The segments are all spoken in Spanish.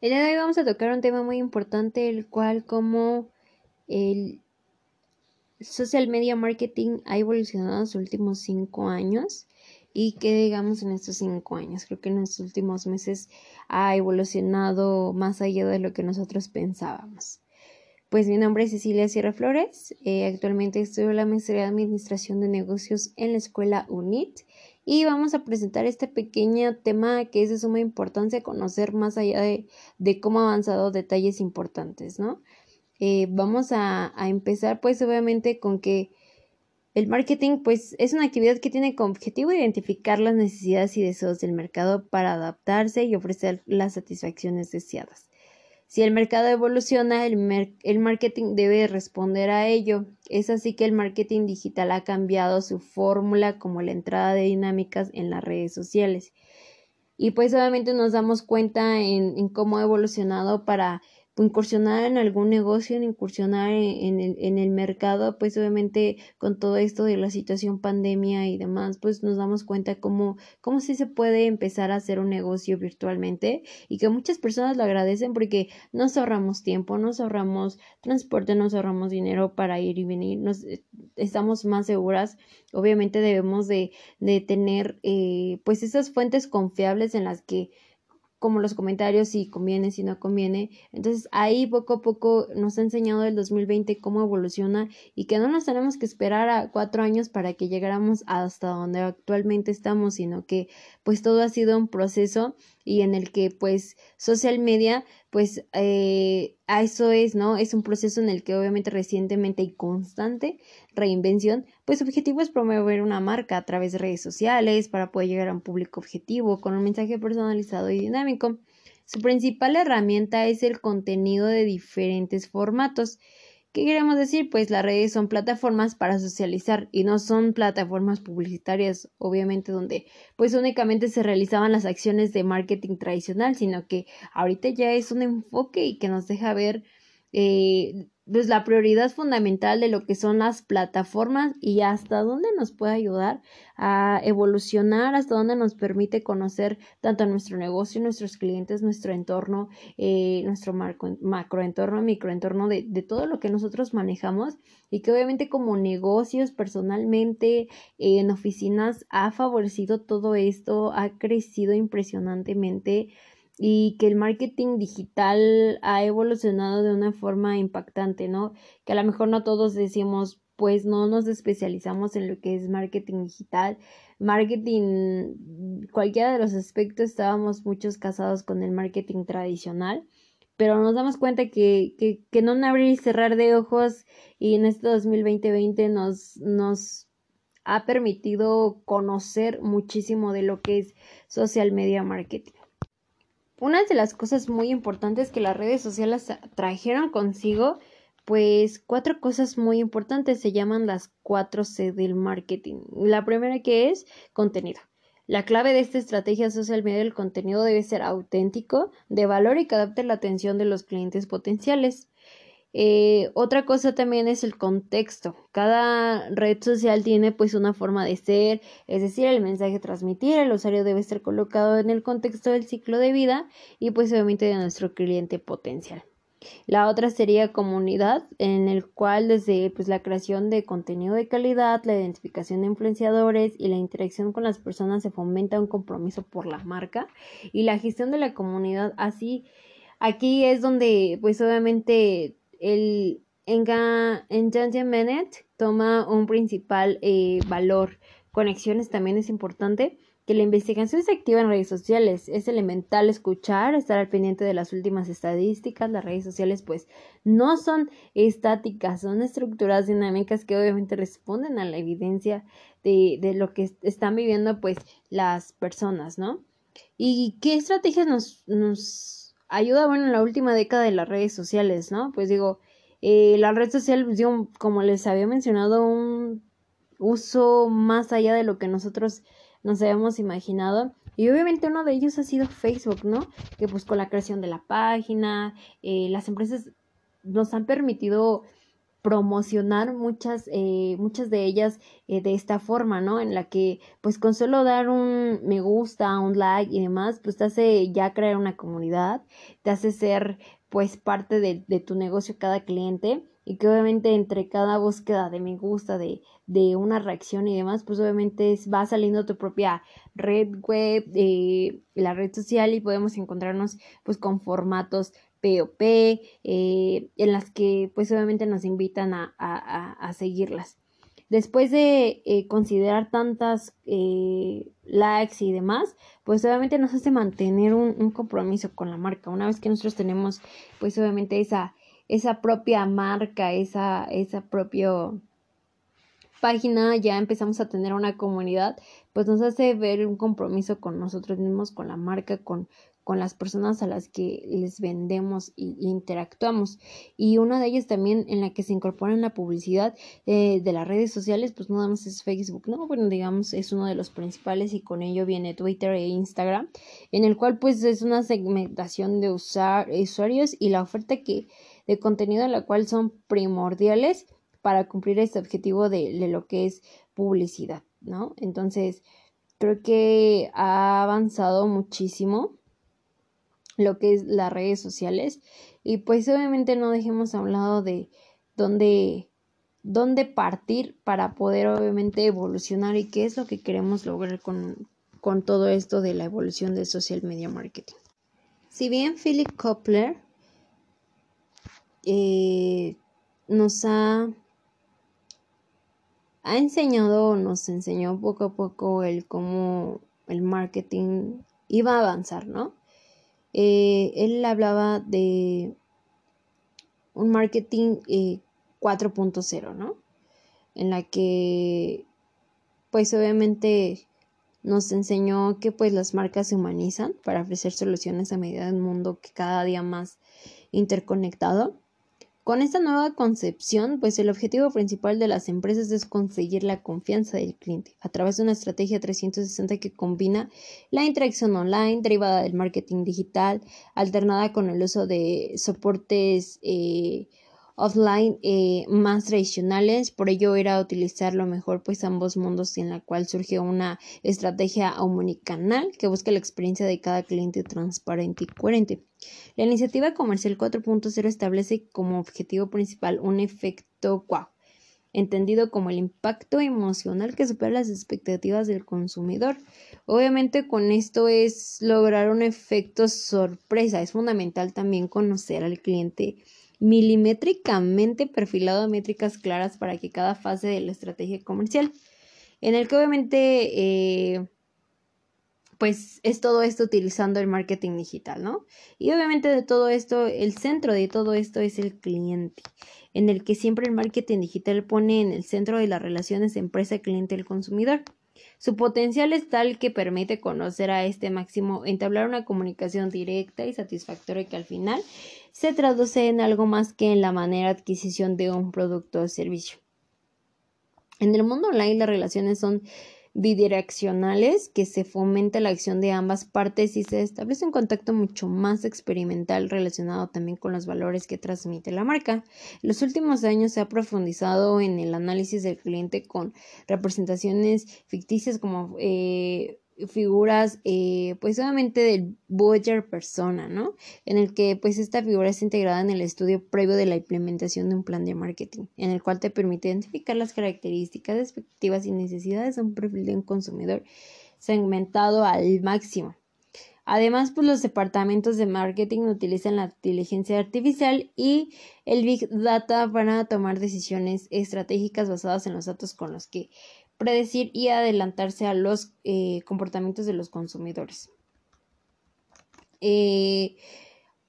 El día de hoy vamos a tocar un tema muy importante, el cual como el social media marketing ha evolucionado en los últimos cinco años y que digamos en estos cinco años. Creo que en los últimos meses ha evolucionado más allá de lo que nosotros pensábamos. Pues mi nombre es Cecilia Sierra Flores, eh, actualmente estudio la maestría de Administración de Negocios en la escuela UNIT y vamos a presentar este pequeño tema que es de suma importancia conocer más allá de, cómo ha avanzado detalles importantes, ¿no? Eh, vamos a, a, empezar pues obviamente con que el marketing pues es una actividad que tiene como objetivo identificar las necesidades y deseos del mercado para adaptarse y ofrecer las satisfacciones deseadas. Si el mercado evoluciona, el, el, marketing debe responder a ello. Es así que el marketing digital ha cambiado su fórmula como la entrada de dinámicas en las redes sociales. Y pues obviamente nos damos cuenta en, en cómo ha evolucionado para incursionar en algún negocio, en incursionar en, el, en, el, mercado, pues obviamente con todo esto de la situación pandemia y demás, pues nos damos cuenta cómo, cómo sí se puede empezar a hacer un negocio virtualmente y que muchas personas lo agradecen porque nos ahorramos tiempo, nos ahorramos transporte, nos ahorramos dinero para ir y venir, nos eh, estamos más seguras. Obviamente debemos de, de tener eh, pues esas fuentes confiables en las que como los comentarios si conviene, si no conviene. Entonces ahí poco a poco nos ha enseñado el 2020 cómo evoluciona y que no nos tenemos que esperar a cuatro años para que llegáramos hasta donde actualmente estamos, sino que pues todo ha sido un proceso y en el que pues social media pues eh, a eso es, ¿no? Es un proceso en el que obviamente recientemente y constante reinvención, pues su objetivo es promover una marca a través de redes sociales para poder llegar a un público objetivo con un mensaje personalizado y dinámico. Su principal herramienta es el contenido de diferentes formatos ¿Qué queremos decir? Pues las redes son plataformas para socializar y no son plataformas publicitarias, obviamente, donde pues únicamente se realizaban las acciones de marketing tradicional, sino que ahorita ya es un enfoque y que nos deja ver eh, pues la prioridad fundamental de lo que son las plataformas y hasta dónde nos puede ayudar a evolucionar, hasta dónde nos permite conocer tanto nuestro negocio, nuestros clientes, nuestro entorno, eh, nuestro macroentorno, microentorno, de, de todo lo que nosotros manejamos y que obviamente como negocios personalmente en oficinas ha favorecido todo esto, ha crecido impresionantemente y que el marketing digital ha evolucionado de una forma impactante, ¿no? Que a lo mejor no todos decimos, pues no nos especializamos en lo que es marketing digital. Marketing, cualquiera de los aspectos, estábamos muchos casados con el marketing tradicional, pero nos damos cuenta que, que, que no abrir y cerrar de ojos y en este 2020 nos, nos ha permitido conocer muchísimo de lo que es social media marketing. Una de las cosas muy importantes que las redes sociales trajeron consigo, pues cuatro cosas muy importantes se llaman las cuatro C del marketing. La primera que es contenido. La clave de esta estrategia social media del contenido debe ser auténtico, de valor y que adapte la atención de los clientes potenciales. Eh, otra cosa también es el contexto. Cada red social tiene pues una forma de ser, es decir, el mensaje transmitir, el usuario debe estar colocado en el contexto del ciclo de vida y pues obviamente de nuestro cliente potencial. La otra sería comunidad, en el cual desde pues, la creación de contenido de calidad, la identificación de influenciadores y la interacción con las personas se fomenta un compromiso por la marca y la gestión de la comunidad así. Aquí es donde pues obviamente el engagement toma un principal eh, valor. Conexiones también es importante. Que la investigación se activa en redes sociales. Es elemental escuchar, estar al pendiente de las últimas estadísticas. Las redes sociales, pues, no son estáticas, son estructuras dinámicas que obviamente responden a la evidencia de, de lo que están viviendo, pues, las personas, ¿no? ¿Y qué estrategias nos ayuda, bueno, en la última década de las redes sociales, ¿no? Pues digo, eh, la red social pues, dio, como les había mencionado, un uso más allá de lo que nosotros nos habíamos imaginado. Y obviamente uno de ellos ha sido Facebook, ¿no? Que pues con la creación de la página, eh, las empresas nos han permitido promocionar muchas, eh, muchas de ellas eh, de esta forma, ¿no? En la que pues con solo dar un me gusta, un like y demás, pues te hace ya crear una comunidad, te hace ser pues parte de, tu negocio cada cliente y que obviamente entre cada búsqueda de me gusta, de, de una reacción y demás, pues obviamente va saliendo tu propia red web, eh, la red social y podemos encontrarnos pues con formatos POP, eh, en las que pues obviamente nos invitan a, a, a seguirlas. Después de eh, considerar tantas eh, likes y demás, pues obviamente nos hace mantener un, un, compromiso con la marca. Una vez que nosotros tenemos pues obviamente esa, esa propia marca, esa, esa propia página, ya empezamos a tener una comunidad, pues nos hace ver un compromiso con nosotros mismos, con la marca, con, con las personas a las que les vendemos y, interactuamos. Y una de ellas también en la que se incorpora en la publicidad eh, de las redes sociales, pues nada más es Facebook, ¿no? Bueno, digamos, es uno de los principales y con ello viene Twitter e Instagram, en el cual pues es una segmentación de usar, usuarios y la oferta que de contenido en la cual son primordiales para cumplir este objetivo de, de lo que es publicidad, ¿no? Entonces, creo que ha avanzado muchísimo lo que es las redes sociales y pues obviamente no dejemos a un lado de dónde, dónde partir para poder obviamente evolucionar y qué es lo que queremos lograr con, con todo esto de la evolución del social media marketing. Si bien Philip Koppler eh, nos ha, ha enseñado, nos enseñó poco a poco el cómo el marketing iba a avanzar, ¿no? Eh, él hablaba de un marketing 4.0, eh, ¿no? En la que, pues obviamente nos enseñó que pues las marcas se humanizan para ofrecer soluciones a medida de un mundo que cada día más interconectado con esta nueva concepción, pues el objetivo principal de las empresas es conseguir la confianza del cliente a través de una estrategia 360 que combina la interacción online derivada del marketing digital, alternada con el uso de soportes eh, offline eh, más tradicionales, por ello era utilizar lo mejor pues ambos mundos en la cual surge una estrategia omnicanal que busca la experiencia de cada cliente transparente y coherente. La iniciativa comercial 4.0 establece como objetivo principal un efecto wow, entendido como el impacto emocional que supera las expectativas del consumidor. Obviamente con esto es lograr un efecto sorpresa. Es fundamental también conocer al cliente milimétricamente perfilado métricas claras para que cada fase de la estrategia comercial, en el que obviamente eh, pues es todo esto utilizando el marketing digital, ¿no? Y obviamente de todo esto, el centro de todo esto es el cliente, en el que siempre el marketing digital pone en el centro de las relaciones empresa-cliente-el consumidor. Su potencial es tal que permite conocer a este máximo, entablar una comunicación directa y satisfactoria que al final se traduce en algo más que en la manera de adquisición de un producto o servicio. En el mundo online las relaciones son bidireccionales que se fomenta la acción de ambas partes y se establece un contacto mucho más experimental relacionado también con los valores que transmite la marca. En los últimos años se ha profundizado en el análisis del cliente con representaciones ficticias como eh, figuras eh, pues obviamente del Boyer persona, ¿no? En el que pues esta figura es integrada en el estudio previo de la implementación de un plan de marketing, en el cual te permite identificar las características, expectativas y necesidades de un perfil de un consumidor segmentado al máximo. Además, pues los departamentos de marketing utilizan la inteligencia artificial y el Big Data para tomar decisiones estratégicas basadas en los datos con los que predecir y adelantarse a los eh, comportamientos de los consumidores. Eh,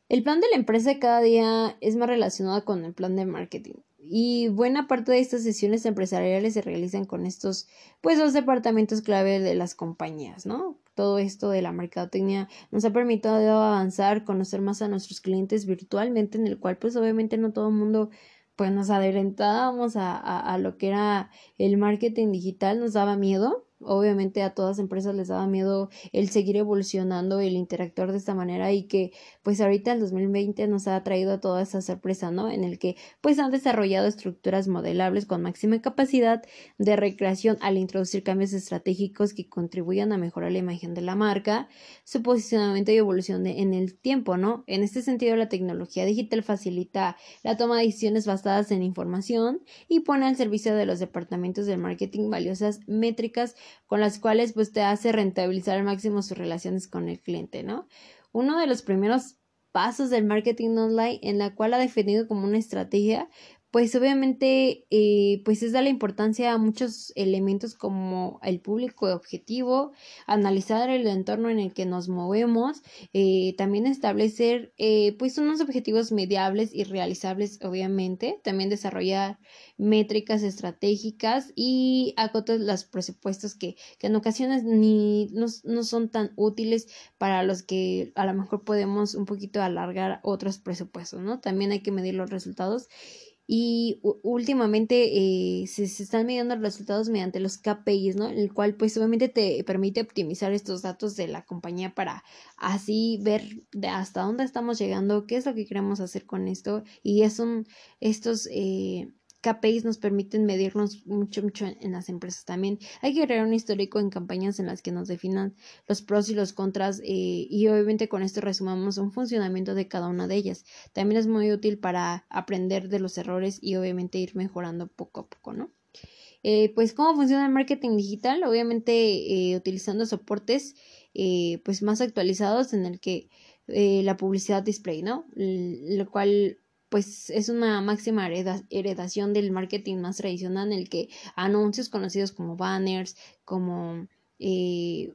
el plan de la empresa cada día es más relacionado con el plan de marketing y buena parte de estas sesiones empresariales se realizan con estos, pues, dos departamentos clave de las compañías, ¿no? Todo esto de la mercadotecnia nos ha permitido avanzar, conocer más a nuestros clientes virtualmente, en el cual, pues, obviamente no todo el mundo pues nos adelantábamos a, a, lo que era el marketing digital, nos daba miedo, obviamente a todas las empresas les daba miedo el seguir evolucionando, el interactuar de esta manera y que pues ahorita el 2020 nos ha traído toda esa sorpresa, ¿no? En el que pues han desarrollado estructuras modelables con máxima capacidad de recreación al introducir cambios estratégicos que contribuyan a mejorar la imagen de la marca, su posicionamiento y evolución en el tiempo, ¿no? En este sentido, la tecnología digital facilita la toma de decisiones basadas en información y pone al servicio de los departamentos del marketing valiosas métricas con las cuales pues te hace rentabilizar al máximo sus relaciones con el cliente, ¿no? Uno de los primeros pasos del marketing online en la cual ha definido como una estrategia pues obviamente eh, pues es da la importancia a muchos elementos como el público objetivo, analizar el entorno en el que nos movemos, eh, también establecer eh, pues unos objetivos mediables y realizables obviamente, también desarrollar métricas estratégicas y acotar los presupuestos que, que en ocasiones ni no, no son tan útiles para los que a lo mejor podemos un poquito alargar otros presupuestos, ¿no? También hay que medir los resultados y últimamente eh, se, están midiendo los resultados mediante los KPIs, ¿no? El cual pues obviamente te permite optimizar estos datos de la compañía para así ver de hasta dónde estamos llegando, qué es lo que queremos hacer con esto y es estos eh, KPIs nos permiten medirnos mucho, mucho en las empresas también. Hay que crear un histórico en campañas en las que nos definan los pros y los contras eh, y obviamente con esto resumamos un funcionamiento de cada una de ellas. También es muy útil para aprender de los errores y obviamente ir mejorando poco a poco, ¿no? Eh, pues cómo funciona el marketing digital, obviamente eh, utilizando soportes pues más actualizados en el que la publicidad display, ¿no? lo cual pues es una máxima heredación del marketing más tradicional en el que anuncios conocidos como banners, como eh,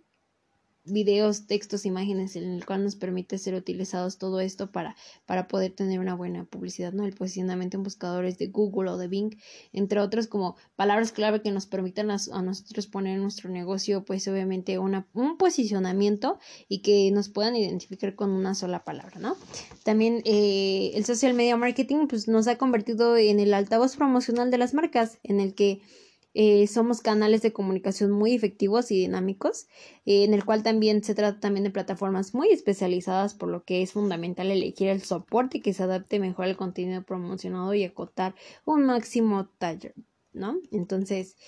videos, textos, imágenes, en el cual nos permite ser utilizados todo esto para, para poder tener una buena publicidad, ¿no? El posicionamiento en buscadores de Google o de Bing, entre otros como palabras clave que nos permitan a, nosotros poner en nuestro negocio, pues obviamente una, un posicionamiento y que nos puedan identificar con una sola palabra, ¿no? También eh, el social media marketing pues nos ha convertido en el altavoz promocional de las marcas, en el que eh, somos canales de comunicación muy efectivos y dinámicos, eh, en el cual también se trata también de plataformas muy especializadas, por lo que es fundamental elegir el soporte que se adapte mejor al contenido promocionado y acotar un máximo taller, ¿no? Entonces,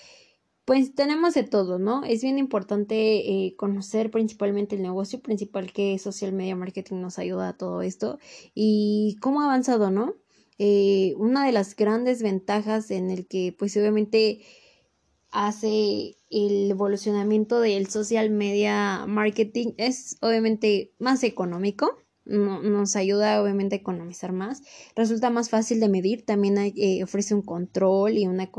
pues tenemos de todo, ¿no? Es bien importante eh, conocer principalmente el negocio principal que social media marketing nos ayuda a todo esto y cómo ha avanzado, ¿no? una de las grandes ventajas en el que pues obviamente hace el evolucionamiento del social media marketing es obviamente más económico nos ayuda obviamente a economizar más. Resulta más fácil de medir también eh, ofrece un control y una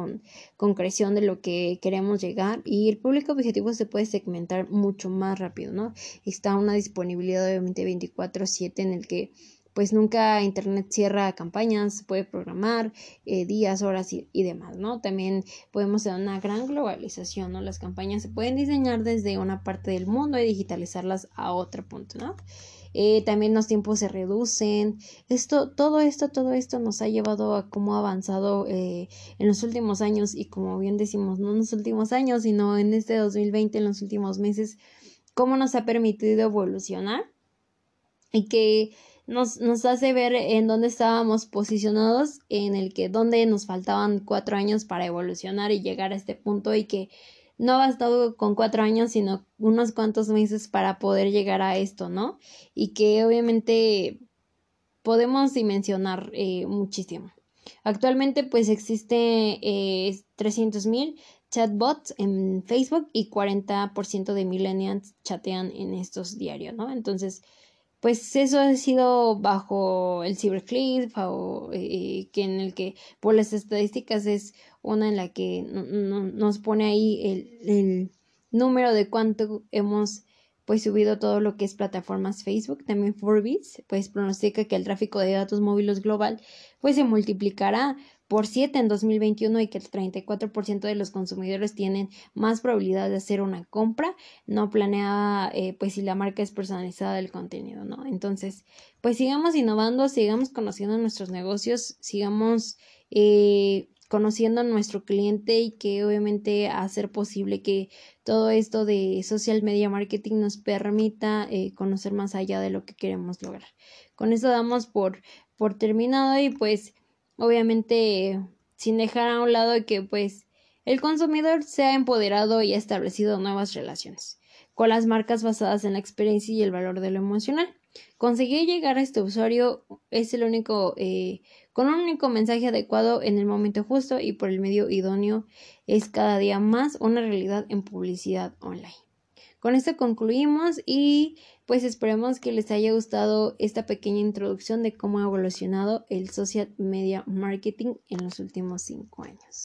concreción de lo que queremos llegar y el público objetivo se puede segmentar mucho más rápido no está una disponibilidad obviamente 24/7 en el que pues nunca Internet cierra campañas, puede programar eh, días, horas y, demás, ¿no? También podemos tener una gran globalización, ¿no? Las campañas se pueden diseñar desde una parte del mundo y digitalizarlas a otro punto, ¿no? Eh, también los tiempos se reducen. Esto, todo esto, todo esto nos ha llevado a cómo ha avanzado eh, en los últimos años y como bien decimos, no en los últimos años, sino en este 2020, en los últimos meses, cómo nos ha permitido evolucionar y que nos, nos hace ver en dónde estábamos posicionados, en el que dónde nos faltaban cuatro años para evolucionar y llegar a este punto y que no ha bastado con cuatro años, sino unos cuantos meses para poder llegar a esto, ¿no? Y que obviamente podemos dimensionar eh, muchísimo. Actualmente pues existe eh, 300.000 chatbots en Facebook y 40% de millennials chatean en estos diarios, ¿no? Entonces, pues eso ha sido bajo el Cybercliff o eh, que en el que por las estadísticas es una en la que nos pone ahí el, el, número de cuánto hemos pues subido todo lo que es plataformas Facebook, también Forbes, pues pronostica que el tráfico de datos móviles global pues se multiplicará por 7 en 2021 y que el 34% de los consumidores tienen más probabilidad de hacer una compra no planeada, eh, pues si la marca es personalizada del contenido, ¿no? Entonces, pues sigamos innovando, sigamos conociendo nuestros negocios, sigamos eh, conociendo a nuestro cliente y que obviamente hacer posible que todo esto de social media marketing nos permita eh, conocer más allá de lo que queremos lograr. Con eso damos por, por terminado y pues obviamente sin dejar a un lado que pues el consumidor se ha empoderado y ha establecido nuevas relaciones con las marcas basadas en la experiencia y el valor de lo emocional. Conseguir llegar a este usuario es el único, eh, con un único mensaje adecuado en el momento justo y por el medio idóneo es cada día más una realidad en publicidad online. Con esto concluimos y pues esperemos que les haya gustado esta pequeña introducción de cómo ha evolucionado el social media marketing en los últimos cinco años.